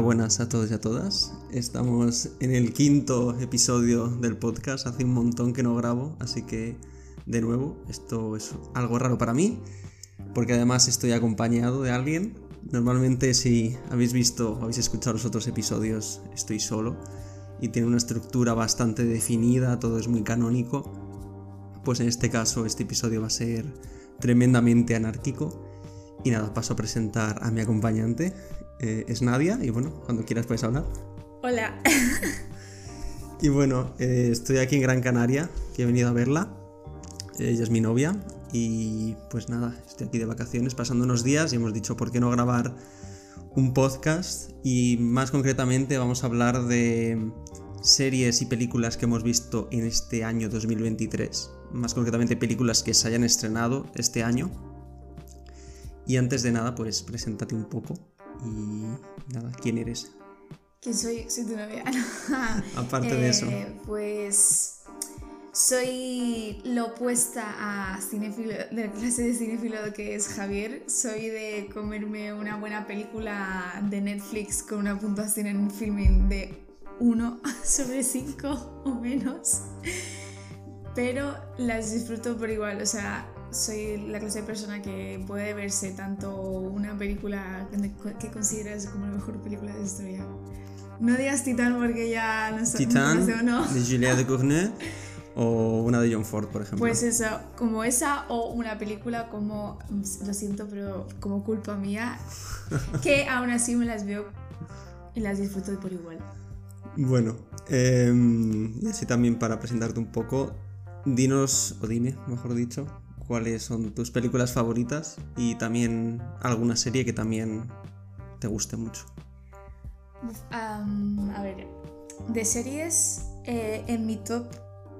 Buenas a todos y a todas. Estamos en el quinto episodio del podcast. Hace un montón que no grabo, así que de nuevo, esto es algo raro para mí, porque además estoy acompañado de alguien. Normalmente si habéis visto o habéis escuchado los otros episodios, estoy solo y tiene una estructura bastante definida, todo es muy canónico. Pues en este caso, este episodio va a ser tremendamente anárquico. Y nada, paso a presentar a mi acompañante. Eh, es Nadia y bueno, cuando quieras puedes hablar. Hola. y bueno, eh, estoy aquí en Gran Canaria, que he venido a verla. Ella es mi novia y pues nada, estoy aquí de vacaciones pasando unos días y hemos dicho por qué no grabar un podcast y más concretamente vamos a hablar de series y películas que hemos visto en este año 2023, más concretamente películas que se hayan estrenado este año. Y antes de nada, pues preséntate un poco y nada, ¿quién eres? ¿Quién soy? Soy tu novia. Aparte de eso. Eh, pues soy lo opuesta a cinéfilo, de la clase de cinéfilo que es Javier. Soy de comerme una buena película de Netflix con una puntuación en filming de 1 sobre 5 o menos. Pero las disfruto por igual, o sea, soy la clase de persona que puede verse tanto una película que consideras como la mejor película de historia. No digas Titán porque ya no sé. Titán, no, de Julia de Courneuve o una de John Ford, por ejemplo. Pues eso, como esa o una película como, lo siento, pero como culpa mía, que aún así me las veo y las disfruto por igual. Bueno, em, y así también para presentarte un poco, dinos, o dime, mejor dicho, cuáles son tus películas favoritas y también alguna serie que también te guste mucho. A ver, de series, eh, en mi top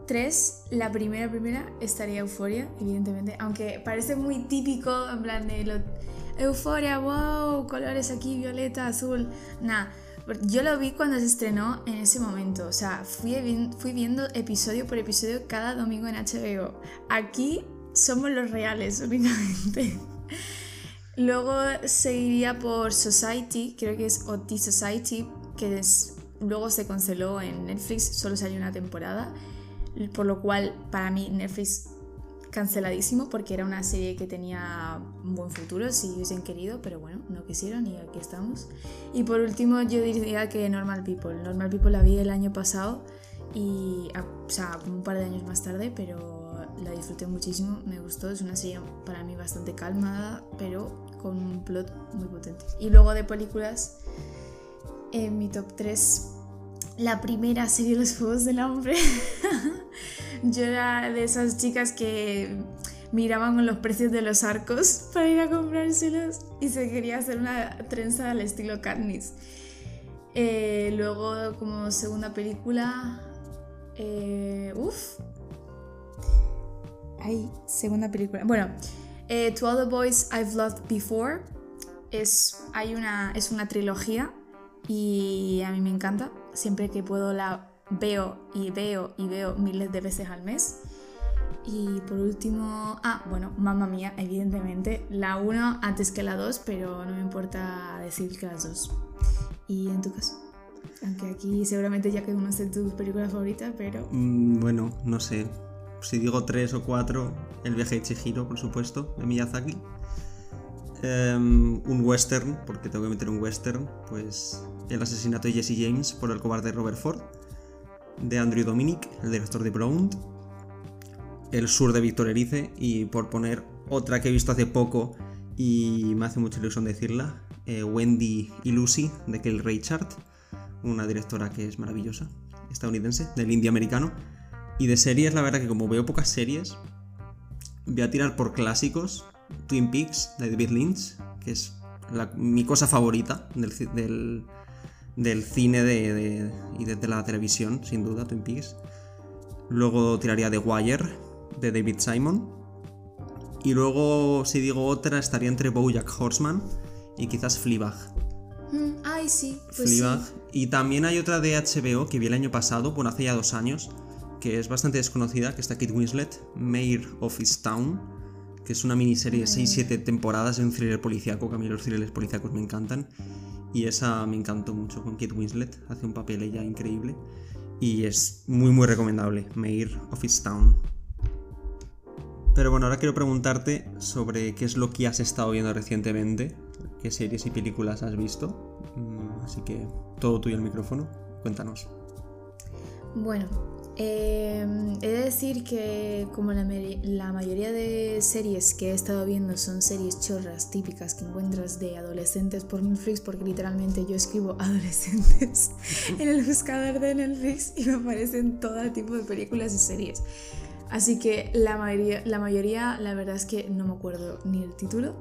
3, la primera, primera estaría Euforia, evidentemente, aunque parece muy típico, en plan de lo, Euforia, wow, colores aquí, violeta, azul, nada. Yo lo vi cuando se estrenó en ese momento, o sea, fui viendo episodio por episodio cada domingo en HBO. Aquí somos los reales únicamente. Luego seguiría por Society, creo que es OT Society, que es, luego se canceló en Netflix, solo salió una temporada, por lo cual para mí Netflix canceladísimo porque era una serie que tenía un buen futuro si hubiesen querido, pero bueno, no quisieron y aquí estamos. Y por último yo diría que Normal People. Normal People la vi el año pasado y, o sea, un par de años más tarde, pero la disfruté muchísimo, me gustó, es una serie para mí bastante calmada, pero con un plot muy potente. Y luego de películas, en mi top 3, la primera serie Los Juegos del Hambre. Yo era de esas chicas que miraban con los precios de los arcos para ir a comprárselos y se quería hacer una trenza al estilo Katniss. Eh, luego, como segunda película, eh, uff, Ay, segunda película. Bueno, eh, To All the Boys I've Loved Before es, hay una, es una trilogía y a mí me encanta. Siempre que puedo la veo y veo y veo miles de veces al mes. Y por último, ah, bueno, mamá mía, evidentemente, la 1 antes que la 2, pero no me importa decir que las dos. ¿Y en tu caso? Aunque aquí seguramente ya que conoces tus películas favoritas, pero... Mm, bueno, no sé si digo tres o cuatro, El viaje de Chihiro, por supuesto, de Miyazaki. Em, un western, porque tengo que meter un western, pues El asesinato de Jesse James por el cobarde Robert Ford, de Andrew Dominic, el director de Blonde. El sur de Víctor Erice, y por poner otra que he visto hace poco y me hace mucha ilusión decirla, eh, Wendy y Lucy, de Kelly Richard, una directora que es maravillosa, estadounidense, del indie americano y de series, la verdad que como veo pocas series, voy a tirar por clásicos. Twin Peaks de David Lynch, que es mi cosa favorita del, del, cine de, y de, la televisión, sin duda, Twin Peaks. Luego tiraría The Wire de David Simon. Y luego, si digo otra, estaría entre Bojack Horseman y quizás Fleabag. Mm, ay, sí. Pues Fleabag. Y también hay otra de HBO que vi el año pasado, bueno, hace ya dos años, que es bastante desconocida, que está Kate Winslet, Mayor of Town, que es una miniserie de 6-7 temporadas de un thriller policíaco, que a mí los thrillers policíacos me encantan. y esa me encantó mucho con Kate Winslet, hace un papel ella increíble y es muy muy recomendable, Mayor of Town. Pero bueno, ahora quiero preguntarte sobre qué es lo que has estado viendo recientemente, qué series y películas has visto. Mm, así que todo tuyo el micrófono, cuéntanos. Bueno, eh, he de decir que como la, mayoría de series que he estado viendo son series chorras típicas que encuentras de adolescentes por Netflix, porque literalmente yo escribo adolescentes en el buscador de Netflix y me aparecen todo tipo de películas y series. Así que la mayoría, la mayoría, la verdad es que no me acuerdo ni el título,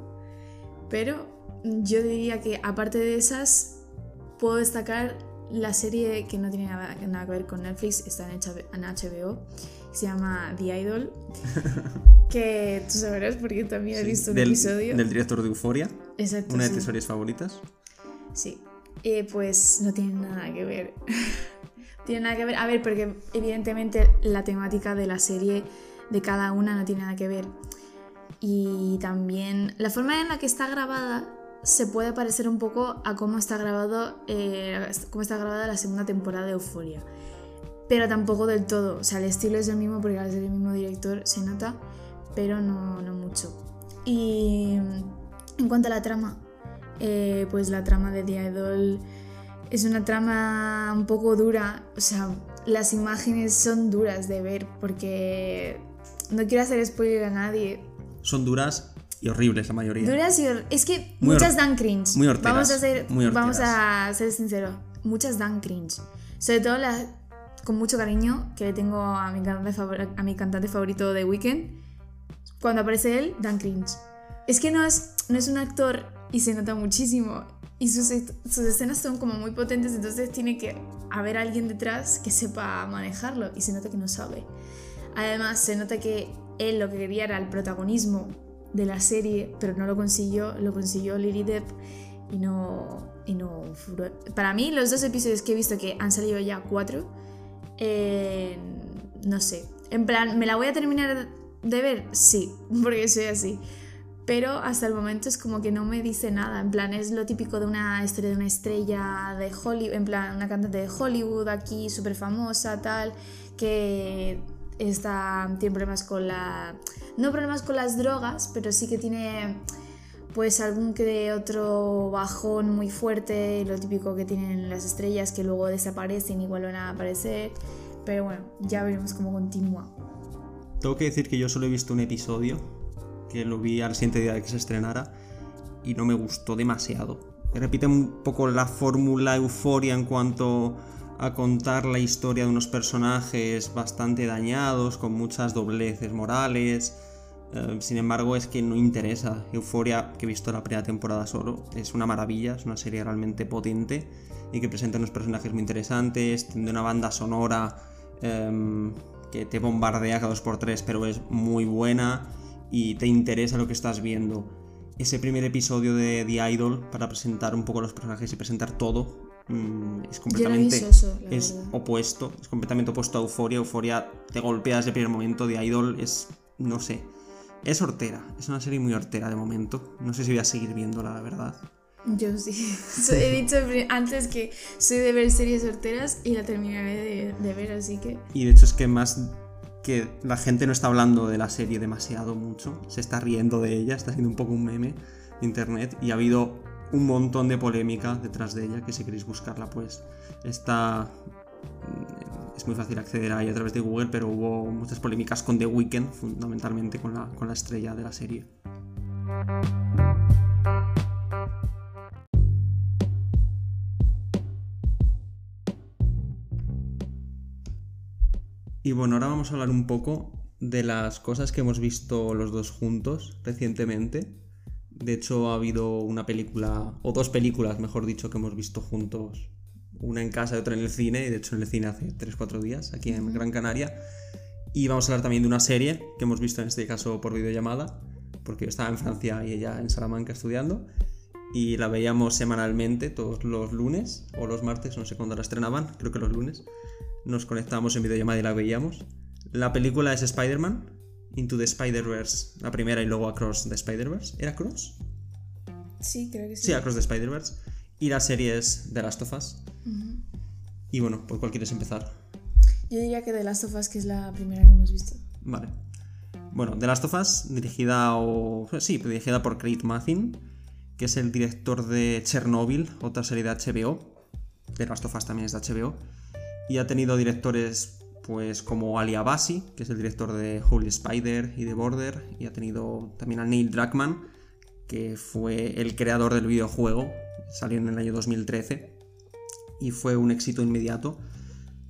pero yo diría que aparte de esas, puedo destacar la serie que no tiene nada, que ver con Netflix está en HBO, se llama The Idol, que tú sabrás porque también he visto un episodio. Del director de Euforia. Exacto. Una de tus series favoritas. Sí. Eh, pues no tiene nada que ver. tiene nada que ver. A ver, porque evidentemente la temática de la serie de cada una no tiene nada que ver. Y también la forma en la que está grabada se puede parecer un poco a cómo está grabado eh, cómo está grabada la segunda temporada de Euphoria. Pero tampoco del todo. O sea, el estilo es el mismo porque al ser el mismo director se nota, pero no, no mucho. Y en cuanto a la trama, eh, pues la trama de The Idol es una trama un poco dura. O sea, las imágenes son duras de ver porque no quiero hacer spoiler a nadie. Son duras y horribles la mayoría. Duras y Es que muchas dan cringe. Muy Vamos a ser, vamos a ser sinceros. Muchas dan cringe. Sobre todo las con mucho cariño que le tengo a mi cantante, a mi cantante favorito de Weekend. Cuando aparece él, dan cringe. Es que no es, no es un actor y se nota muchísimo. Y sus, sus escenas son como muy potentes, entonces tiene que haber alguien detrás que sepa manejarlo. Y se nota que no sabe. Además, se nota que él lo que quería era el protagonismo de la serie, pero no lo consiguió, lo consiguió Lily Depp y no, y no Para mí, los dos episodios que he visto que han salido ya cuatro, eh, no sé, en plan, ¿me la voy a terminar de ver? Sí, porque soy así. Pero hasta el momento es como que no me dice nada. En plan, es lo típico de una historia de una estrella de Hollywood, en plan, una cantante de Hollywood aquí, súper famosa, tal, que está, tiene problemas con la... No problemas con las drogas, pero sí que tiene pues algún que otro bajón muy fuerte, lo típico que tienen las estrellas que luego desaparecen y vuelven a aparecer. Pero bueno, ya veremos cómo continúa. Tengo que decir que yo solo he visto un episodio, que lo vi al siguiente día de que se estrenara, y no me gustó demasiado. Repite un poco la fórmula euforia en cuanto a contar la historia de unos personajes bastante dañados, con muchas dobleces morales. Eh, sin embargo, es que no interesa. Euforia, que he visto la primera temporada solo, es una maravilla, es una serie realmente potente y que presenta unos personajes muy interesantes, tiene una banda sonora em, que te bombardea cada dos por tres, pero es muy buena y te interesa lo que estás viendo. Ese primer episodio de The Idol para presentar un poco los personajes y presentar todo Mm, es completamente es opuesto, es completamente opuesto a Euforia. Euforia te golpea desde el primer momento, de Idol es, no sé, es hortera, es una serie muy hortera de momento. No sé si voy a seguir viéndola, la verdad. Yo sí. He dicho antes que soy de ver series horteras y la terminaré de, ver, así que. Y de hecho es que más que la gente no está hablando de la serie demasiado mucho, se está riendo de ella, está haciendo un poco un meme de internet y ha habido un montón de polémica detrás de ella, que si queréis buscarla, pues está... Mm, es muy fácil acceder ahí a través de Google, pero hubo muchas polémicas con The Weeknd, fundamentalmente con la, con la estrella de la serie. Y bueno, ahora vamos a hablar un poco de las cosas que hemos visto los dos juntos recientemente. De hecho, ha habido una película, o dos películas, mejor dicho, que hemos visto juntos. Una en casa y otra en el cine, y de hecho en el cine hace 3-4 días, aquí en Gran Canaria. Y vamos a hablar también de una serie que hemos visto en este caso por videollamada, porque yo estaba en Francia y ella en Salamanca estudiando. Y la veíamos semanalmente, todos los lunes o los martes, no sé cuándo la estrenaban, creo que los lunes. Nos conectábamos en videollamada y la veíamos. La película es Spider-Man, Into the Spider-Verse, la primera y luego Across the Spider-Verse. ¿Era Cross? Sí, creo que sí. Sí, Across the Spider-Verse. Y la serie es The Last of Us. Y bueno, ¿por cuál quieres empezar? Yo diría que The Last of Us, que es la primera que hemos visto. Vale. Bueno, The Last of Us, dirigida o. Sí, dirigida por Craig Mazin, que es el director de Chernobyl, otra serie de HBO. The Last of Us también es de HBO. Y ha tenido directores pues como Ali Abasi, que es el director de Holy Spider y de Border. Y ha tenido también a Neil Druckmann, que fue el creador del videojuego. Salió en el año 2013. Y fue un éxito inmediato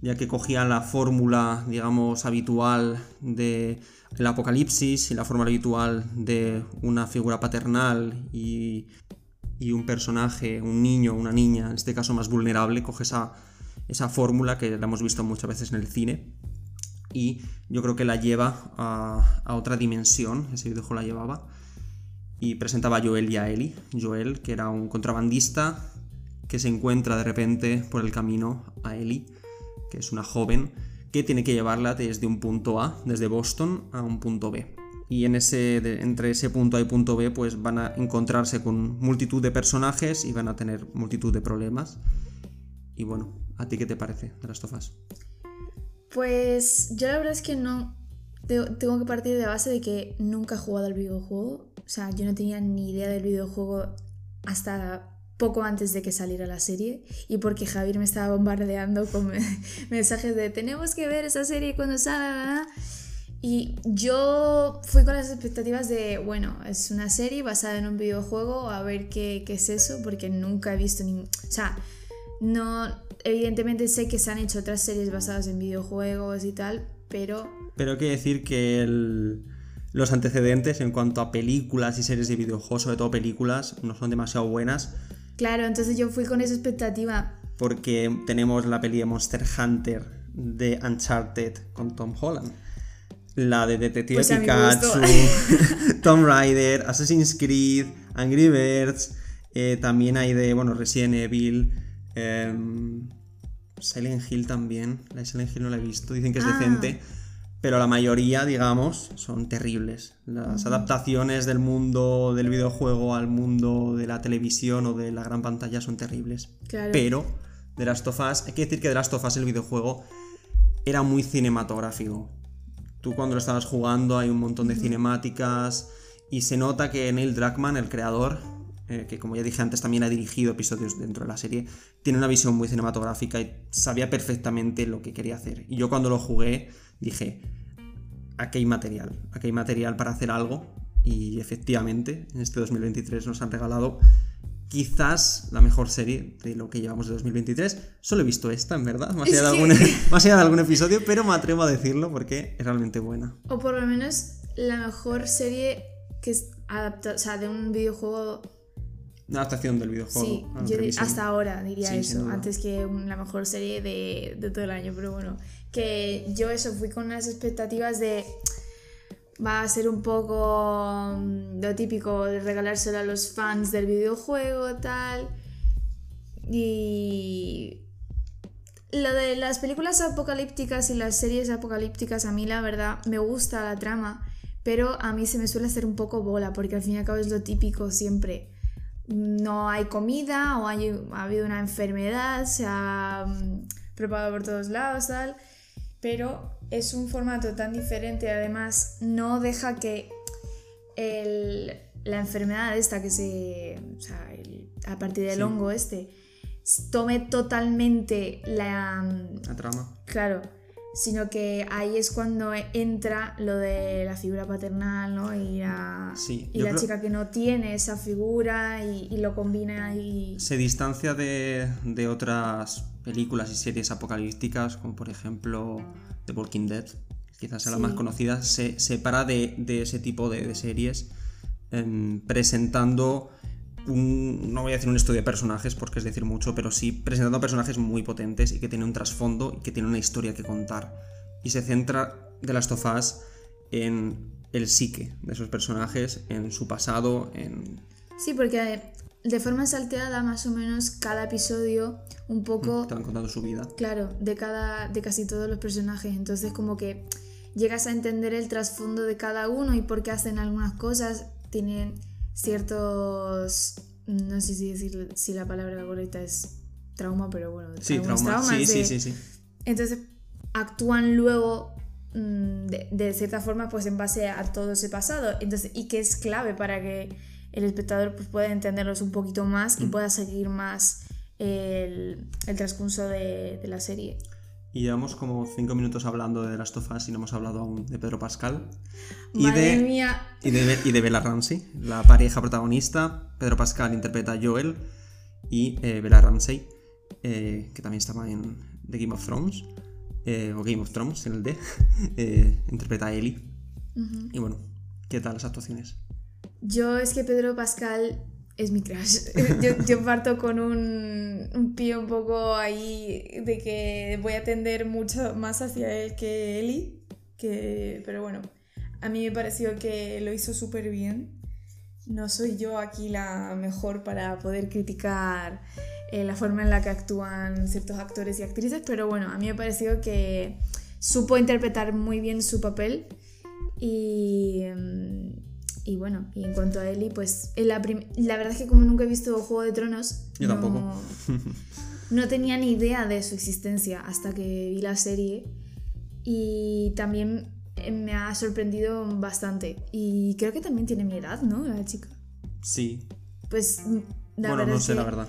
ya que cogía la fórmula, digamos, habitual de el apocalipsis y la fórmula habitual de una figura paternal y, y un personaje, un niño, una niña, en este caso más vulnerable, coge esa, esa fórmula que la hemos visto muchas veces en el cine y yo creo que la lleva a, otra dimensión, ese videojuego la llevaba, y presentaba a Joel y a Ellie. Joel, que era un contrabandista que se encuentra de repente por el camino a Ellie que es una joven, que tiene que llevarla desde un punto A, desde Boston, a un punto B. Y en ese, entre ese punto A y punto B, pues van a encontrarse con multitud de personajes y van a tener multitud de problemas. Y bueno, ¿a ti qué te parece de las tofas? Pues yo la verdad es que no. te- Tengo que partir de base de que nunca he jugado al videojuego. O sea, yo no tenía ni idea del videojuego hasta poco antes de que saliera la serie. Y porque Javier me estaba bombardeando con me- mensajes de tenemos que ver esa serie cuando salga. Y yo fui con las expectativas de, bueno, es una serie basada en un videojuego, a ver qué, qué es eso, porque nunca he visto ni... O sea, no... Evidentemente sé que se han hecho otras series basadas en videojuegos y tal, pero... Pero hay que decir que el- los antecedentes en cuanto a películas y series de videojuegos, sobre todo películas, no son demasiado buenas. Claro, entonces yo fui con esa expectativa. Porque tenemos la peli de Monster Hunter de Uncharted con Tom Holland. La de Detective Pues Pikachu, gusto. Tomb Raider, Assassin's Creed, Angry Birds. eh, también hay de, bueno, Resident Evil. Em, Silent Hill también. La de Silent Hill no la he visto, dicen que es Ah. decente. Pero la mayoría, digamos, son terribles. Las adaptaciones del mundo del videojuego al mundo de la televisión o de la gran pantalla son terribles. Claro. Pero The Last of Us, hay que decir que The Last of Us, el videojuego, era muy cinematográfico. Tú cuando lo estabas jugando hay un montón de cinemáticas y se nota que Neil Druckmann, el creador, eh, que como ya dije antes también ha dirigido episodios dentro de la serie, tiene una visión muy cinematográfica y sabía perfectamente lo que quería hacer. Y yo cuando lo jugué dije, aquí hay material, aquí hay material para hacer algo y efectivamente en este 2023 nos han regalado quizás la mejor serie de lo que llevamos de 2023. Solo he visto esta, en verdad, más allá, de algún, más allá de algún episodio, pero me atrevo a decirlo porque es realmente buena. O por lo menos la mejor serie que es adaptada, o sea, de un videojuego Una adaptación del videojuego. Sí, a la yo televisión. hasta ahora diría Sí, eso, antes que la mejor serie de, de todo el año, pero bueno, que yo eso fui con unas expectativas de va a ser un poco mm, lo típico de regalárselo a los fans del videojuego tal y lo de las películas apocalípticas y las series apocalípticas a mí la verdad me gusta la trama pero a mí se me suele hacer un poco bola porque al fin y al cabo es lo típico siempre no hay comida o hay, ha habido una enfermedad, se ha mm, propagado por todos lados, tal. Pero es un formato tan diferente, además no deja que el- la enfermedad esta que se... O sea, el- a partir del Sí. hongo este, tome totalmente la... mm, La trama. Claro, sino que ahí es cuando entra lo de la figura paternal, ¿no? Y la, Sí, y yo la creo- chica que no tiene esa figura y, y lo combina y... Se distancia de, de otras películas y series apocalípticas, como por ejemplo The Walking Dead, quizás sea la Sí. más conocida, se separa de, de ese tipo de, de series, em, presentando un, no voy a decir un estudio de personajes porque es decir mucho, pero sí presentando personajes muy potentes y que tienen un trasfondo y que tienen una historia que contar. Y se centra de las tofás en el psique de esos personajes, en su pasado, en Sí, porque de forma salteada más o menos cada episodio un poco... te van contando su vida. Claro, de cada, de casi todos los personajes. Entonces como que llegas a entender el trasfondo de cada uno y por qué hacen algunas cosas. Tienen ciertos no sé si decir si la palabra correcta es trauma, pero bueno, Sí, trauma. traumas Sí, de- sí, sí, sí. Entonces actúan luego mm, de, de cierta forma pues en base a todo ese pasado. Entonces, y que es clave para que el espectador pues, pueda entenderlos un poquito más Mm. y pueda seguir más el, el transcurso de, de la serie. Y llevamos como 5 minutos hablando de las tofas y no hemos hablado aún de Pedro Pascal. Y Madre de, mía, y de, Be- y de Bella Ramsey, la pareja protagonista. Pedro Pascal interpreta a Joel y eh, Bella Ramsey, eh, que también estaba en The Game of Thrones, eh, o Game of Thrones en el D, eh, interpreta a Ellie. Y bueno, ¿qué tal las actuaciones? Yo es que Pedro Pascal es mi crush. Yo, parto con un, un pie un poco ahí de que voy a tender mucho más hacia él que Eli. Que, pero bueno, a mí me pareció que lo hizo súper bien. No soy yo aquí la mejor para poder criticar eh, la forma en la que actúan ciertos actores y actrices, pero bueno, a mí me pareció que supo interpretar muy bien su papel y, mm, y bueno, y en cuanto a Ellie, pues la, verdad es que como nunca he visto Juego de Tronos, Yo no, tampoco. no tenía ni idea de su existencia hasta que vi la serie y también eh, me ha sorprendido bastante y creo que también tiene mi edad, ¿no? La chica. Sí. Pues la bueno, verdad no es sé que la verdad.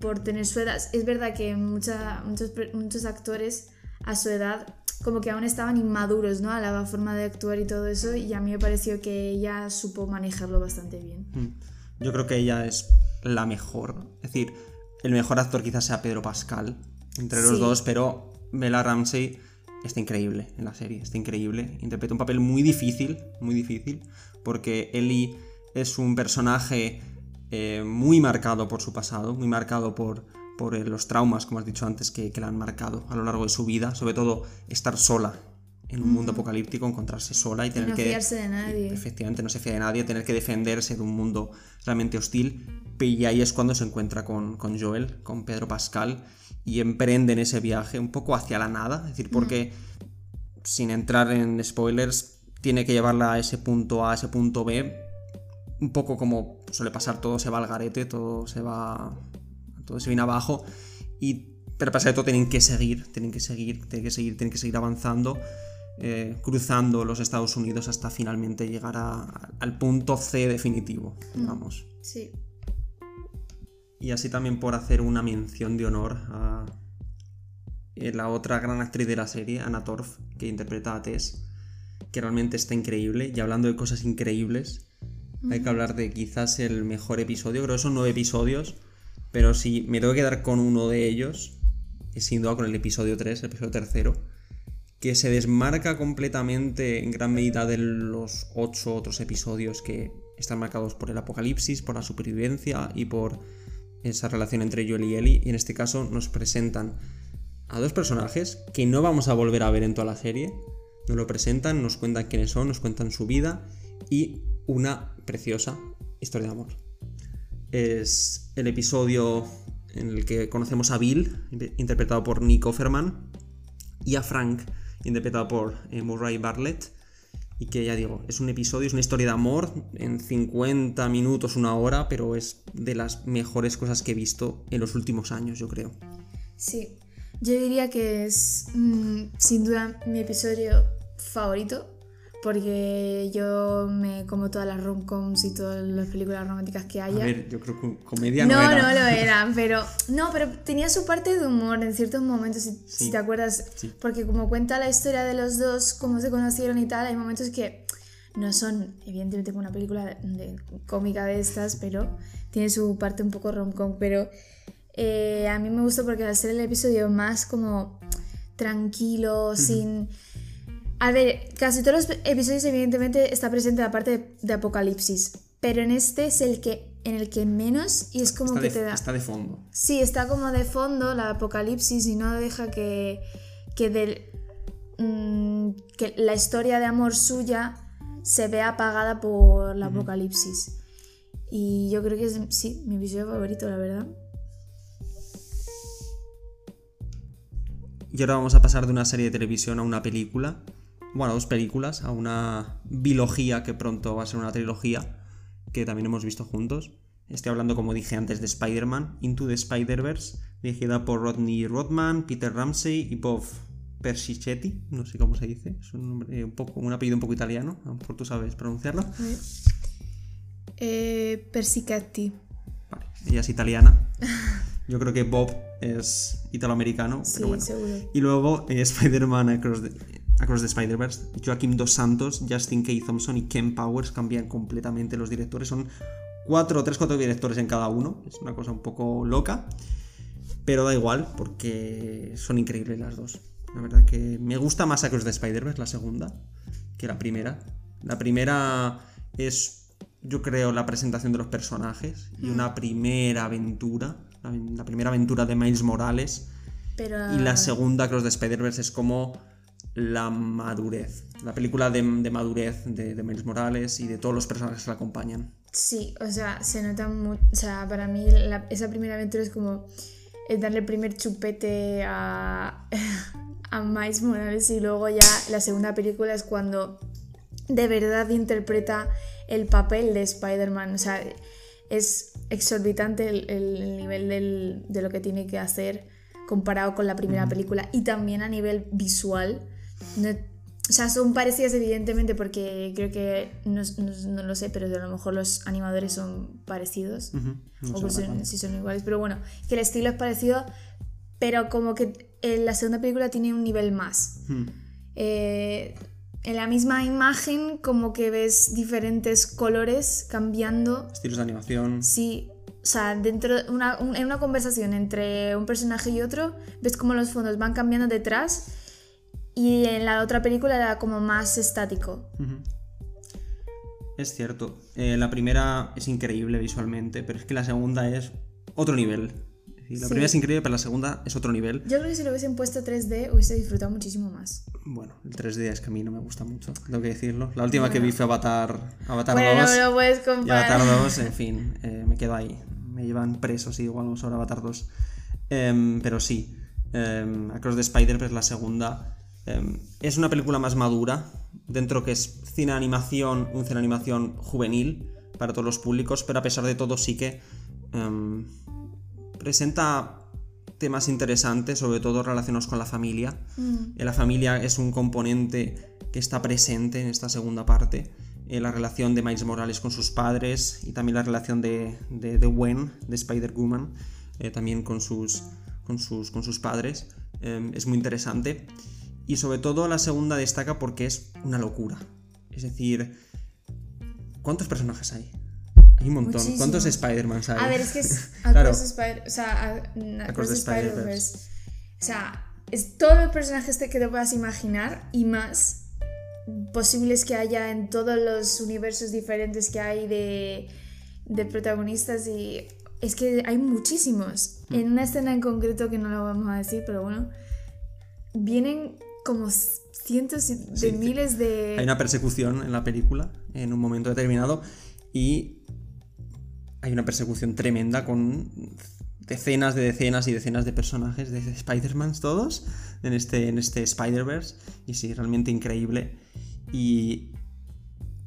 por tener su edad, es verdad que mucha- muchos, muchos actores a su edad como que aún estaban inmaduros, ¿no? A la forma de actuar y todo eso y a mí me pareció que ella supo manejarlo bastante bien. Mm. Yo creo que ella es la mejor. Es decir, el mejor actor quizás sea Pedro Pascal entre los Sí. dos, pero Bella Ramsey está increíble en la serie, está increíble. Interpreta un papel muy difícil, muy difícil, porque Ellie es un personaje eh, muy marcado por su pasado, muy marcado por, por eh, los traumas, como has dicho antes, que, que la han marcado a lo largo de su vida, sobre todo estar sola en un mundo apocalíptico, encontrarse sola y tener no que... fiarse de nadie. Efectivamente, no se fía de nadie, tener que defenderse de un mundo realmente hostil. Y ahí es cuando se encuentra con, con Joel, con Pedro Pascal, y emprenden ese viaje un poco hacia la nada. Es decir, porque, sin entrar en spoilers, tiene que llevarla a ese punto A, a ese punto B. Un poco como suele pasar, todo se va al garete, todo se va. Todo se viene abajo. Y. Pero a pesar de todo, tienen que seguir, tienen que seguir, tienen que seguir, tienen que seguir avanzando eh, cruzando los Estados Unidos hasta finalmente llegar a- al punto C definitivo, digamos. Sí. Y así también por hacer una mención de honor a eh, la otra gran actriz de la serie, Anna Torf, que interpreta a Tess, que realmente está increíble. Y hablando de cosas increíbles, hay que hablar de quizás el mejor episodio. Creo que son nueve episodios, pero si me tengo que quedar con uno de ellos, es sin duda con el episodio 3, el episodio tercero, que se desmarca completamente en gran medida de los ocho otros episodios que están marcados por el apocalipsis, por la supervivencia y por esa relación entre Joel y Ellie. Y en este caso nos presentan a dos personajes que no vamos a volver a ver en toda la serie. Nos lo presentan, nos cuentan quiénes son, nos cuentan su vida y una preciosa historia de amor. Es el episodio en el que conocemos a Bill, interpretado por Nick Offerman, y a Frank, interpretado por eh, Murray Bartlett. Y que ya digo, es un episodio, es una historia de amor en 50 minutos, una hora, pero es de las mejores cosas que he visto en los últimos años, yo creo. Sí. Yo diría que es mm, sin duda mi episodio favorito. Porque yo me como todas las romcoms y todas las películas románticas que A haya. ver, yo creo que comedia no, No, no, era. lo eran, pero. No, pero tenía su parte de humor en ciertos momentos, si, si te acuerdas. Sí. Porque como cuenta la historia de los dos, cómo se conocieron y tal, hay momentos que no son, evidentemente, como una película de- cómica de estas, pero tiene su parte un poco rom-com. Pero eh, a mí me gustó porque al ser el episodio más como tranquilo, sin. A ver, casi todos los episodios evidentemente está presente la parte de, de apocalipsis, pero en este es el que en el que menos y es como Está que de, te da. está de fondo. Sí, está como de fondo la apocalipsis y no deja que que del mm, que la historia de amor suya se vea apagada por la apocalipsis. Y yo creo que es sí, mi episodio favorito, la verdad. Y ahora vamos a pasar de una serie de televisión a una película. Bueno, dos películas, a una bilogía que pronto va a ser una trilogía, que también hemos visto juntos. Estoy hablando, como dije antes, de Spider-Man, Into the Spider-Verse, dirigida por Rodney Rodman, Peter Ramsey y Bob Persichetti, no sé cómo se dice, es un, nombre un, poco, un apellido un poco italiano, a lo mejor tú sabes pronunciarlo. Eh, Persicatti. Vale, ella es italiana. Yo creo que Bob es italoamericano, Sí, pero bueno. seguro. Y luego eh, Spider-Man Across the, Across the Spider-Verse, Joaquim Dos Santos, Justin K. Thompson y Ken Powers cambian completamente los directores. Son cuatro, tres, cuatro directores en cada uno. Es una cosa un poco loca. Pero da igual, porque son increíbles las dos. La verdad que me gusta más Across the Spider-Verse, la segunda, que la primera. La primera es, yo creo, la presentación de los personajes y una primera aventura. La, la primera aventura de Miles Morales. Pero... Y la segunda, Cross the Spider-Verse, es como la madurez. La película de, de madurez de, de Miles Morales y de todos los personajes que la acompañan. Sí, o sea, se nota mucho. O sea, para mí la- esa primera aventura es como el darle el primer chupete a, a Miles Morales y luego ya la segunda película es cuando de verdad interpreta el papel de Spider-Man. O sea, es exorbitante el, el nivel del- de lo que tiene que hacer comparado con la primera película y también a nivel visual. No- o sea, son parecidas evidentemente porque creo que, no, no- no lo sé, pero a lo mejor los animadores son parecidos. Ujú, no o pues son- si son iguales, pero bueno, que el estilo es parecido, pero como que en la segunda película tiene un nivel más. Hmm. Eh, en la misma imagen como que ves diferentes colores cambiando. Estilos de animación. Sí, o sea, dentro de una, un- en una conversación entre un personaje y otro, ves como los fondos van cambiando detrás y en la otra película era como más estático. Es cierto. Eh, la primera es increíble visualmente, pero es que la segunda es otro nivel. La Sí. primera es increíble, pero la segunda es otro nivel. Yo creo que si lo hubiesen puesto 3D hubiese disfrutado muchísimo más. Bueno, el 3D es que a mí no me gusta mucho, tengo que decirlo. La última que vi fue Avatar, Avatar bueno, 2. no me lo puedes y comparar. Avatar 2, en fin, eh, me quedo ahí. Me llevan preso si digo algo sobre Avatar 2. Em, pero sí, em, Across the Spider-Verse, la segunda, em, es una película más madura, dentro que es cine animación, un cine animación juvenil para todos los públicos, pero a pesar de todo sí que em, presenta temas interesantes, sobre todo relacionados con la familia. Mm. Eh, La familia es un componente que está presente en esta segunda parte. Eh, la relación de Miles Morales con sus padres y también la relación de, de, de Gwen, de Spider-Woman, eh, también con sus, con sus, con sus padres. Eh, es muy interesante. Y sobre todo la segunda destaca porque es una locura. Es decir, ¿cuántos personajes hay? Hay un montón. Muchísimos. ¿Cuántos Spider-Man hay? A ver, es que es Claro. Across Spider- o sea, Across the Spider-Verse. O sea, es todos los personajes que te puedas imaginar y más posibles que haya en todos los universos diferentes que hay de, de protagonistas y es que hay muchísimos. Mm. En una escena en concreto que no lo vamos a decir, pero bueno, vienen como cientos de Sí, miles de... Hay una persecución en la película en un momento determinado y hay una persecución tremenda con decenas de decenas y decenas de personajes de Spider-Man todos en este, en este Spider-Verse y sí, realmente increíble y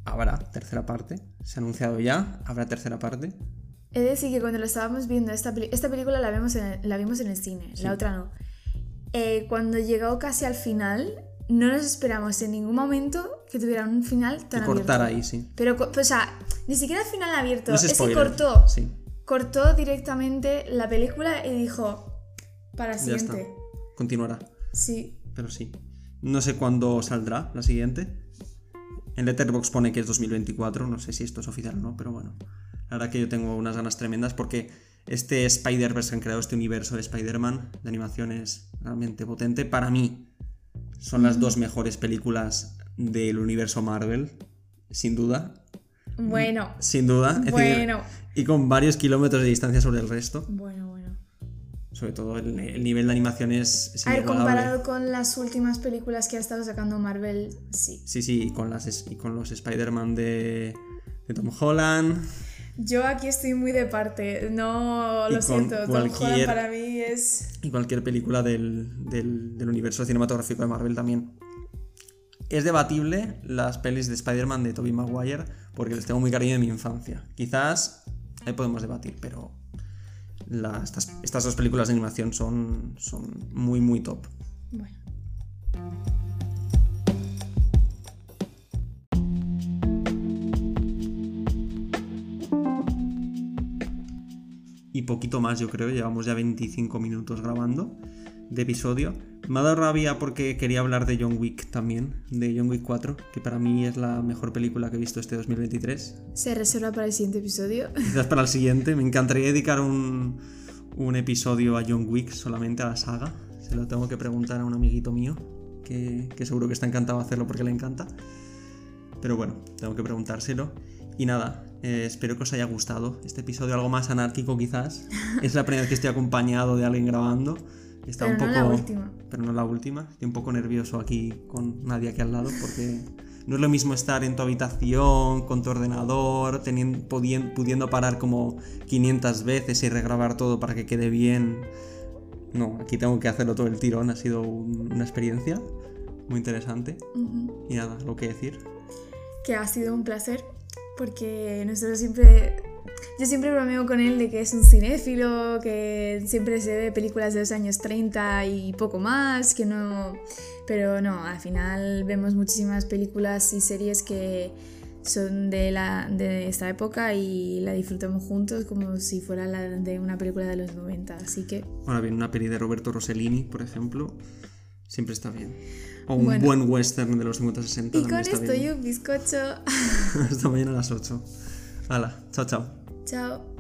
habrá tercera parte, se ha anunciado ya, habrá tercera parte. He de decir que cuando lo estábamos viendo, esta, esta película la, vemos en la vimos en el cine, Sí. la otra no. Eh, cuando llegó casi al final, no nos esperamos en ningún momento que tuviera un final tan cortar abierto. ahí, sí. Pero, o sea, ni siquiera final abierto, No es es que cortó, Sí, cortó directamente la película y dijo, para ya está. siguiente. Continuará. Sí, Pero sí. No sé cuándo saldrá la siguiente. En Letterboxd pone que es 2024. No sé si esto es oficial o no, pero bueno. La verdad que yo tengo unas ganas tremendas porque este Spider-Verse que han creado, este universo de Spider-Man de animación es realmente potente. Para mí, son las dos mejores películas del universo Marvel. Sin duda. bueno, Sin duda. Es decir, bueno, y con varios kilómetros de distancia sobre el resto. bueno, bueno. Sobre todo el, el nivel de animación es, A ver, comparado con las últimas películas que ha estado sacando Marvel, sí. Sí, sí, y con, las, y con los Spider-Man de, de Tom Holland. Yo aquí estoy muy de parte, no lo siento, Tom Holland para mí es... Y cualquier película del, del- del universo cinematográfico de Marvel también. Es debatible las pelis de Spider-Man de Tobey Maguire porque les tengo muy cariño de mi infancia. Quizás ahí podemos debatir, pero la- estas, estas dos películas de animación son, son muy, muy top. Bueno. Y poquito más, yo creo. Llevamos ya 25 minutos grabando de episodio. Me ha dado rabia porque quería hablar de John Wick también, de John Wick 4, que para mí es la mejor película que he visto este 2023. Se reserva para el siguiente episodio. Quizás para el siguiente. Me encantaría dedicar un, un episodio a John Wick, solamente a la saga. Se lo tengo que preguntar a un amiguito mío, que, que seguro que está encantado de hacerlo porque le encanta. Pero bueno, tengo que preguntárselo. Y nada, eh, espero que os haya gustado este episodio, algo más anárquico quizás. Es la primera vez que estoy acompañado de alguien grabando. Está Pero un no poco, la última. Pero no la última. Estoy un poco nervioso aquí con nadie aquí al lado porque no es lo mismo estar en tu habitación, con tu ordenador, teniendo, pudiendo parar como 500 veces y regrabar todo para que quede bien. No, aquí tengo que hacerlo todo el tirón. Ha sido un- una experiencia muy interesante. Y nada, lo que decir. que ha sido un placer porque nosotros siempre yo siempre bromeo con él de que es un cinéfilo que siempre se ve películas de los años 30 y poco más que no pero no al final vemos muchísimas películas y series que son de, la, de esta época y la disfrutamos juntos como si fuera la de una película de los 90 así que Ahora bien, una peli de Roberto Rossellini, por ejemplo, siempre está bien. O un Bueno. buen western de los 50-60 y con esto y un bizcocho Hasta mañana a las 8. Hala, chao, chao. chao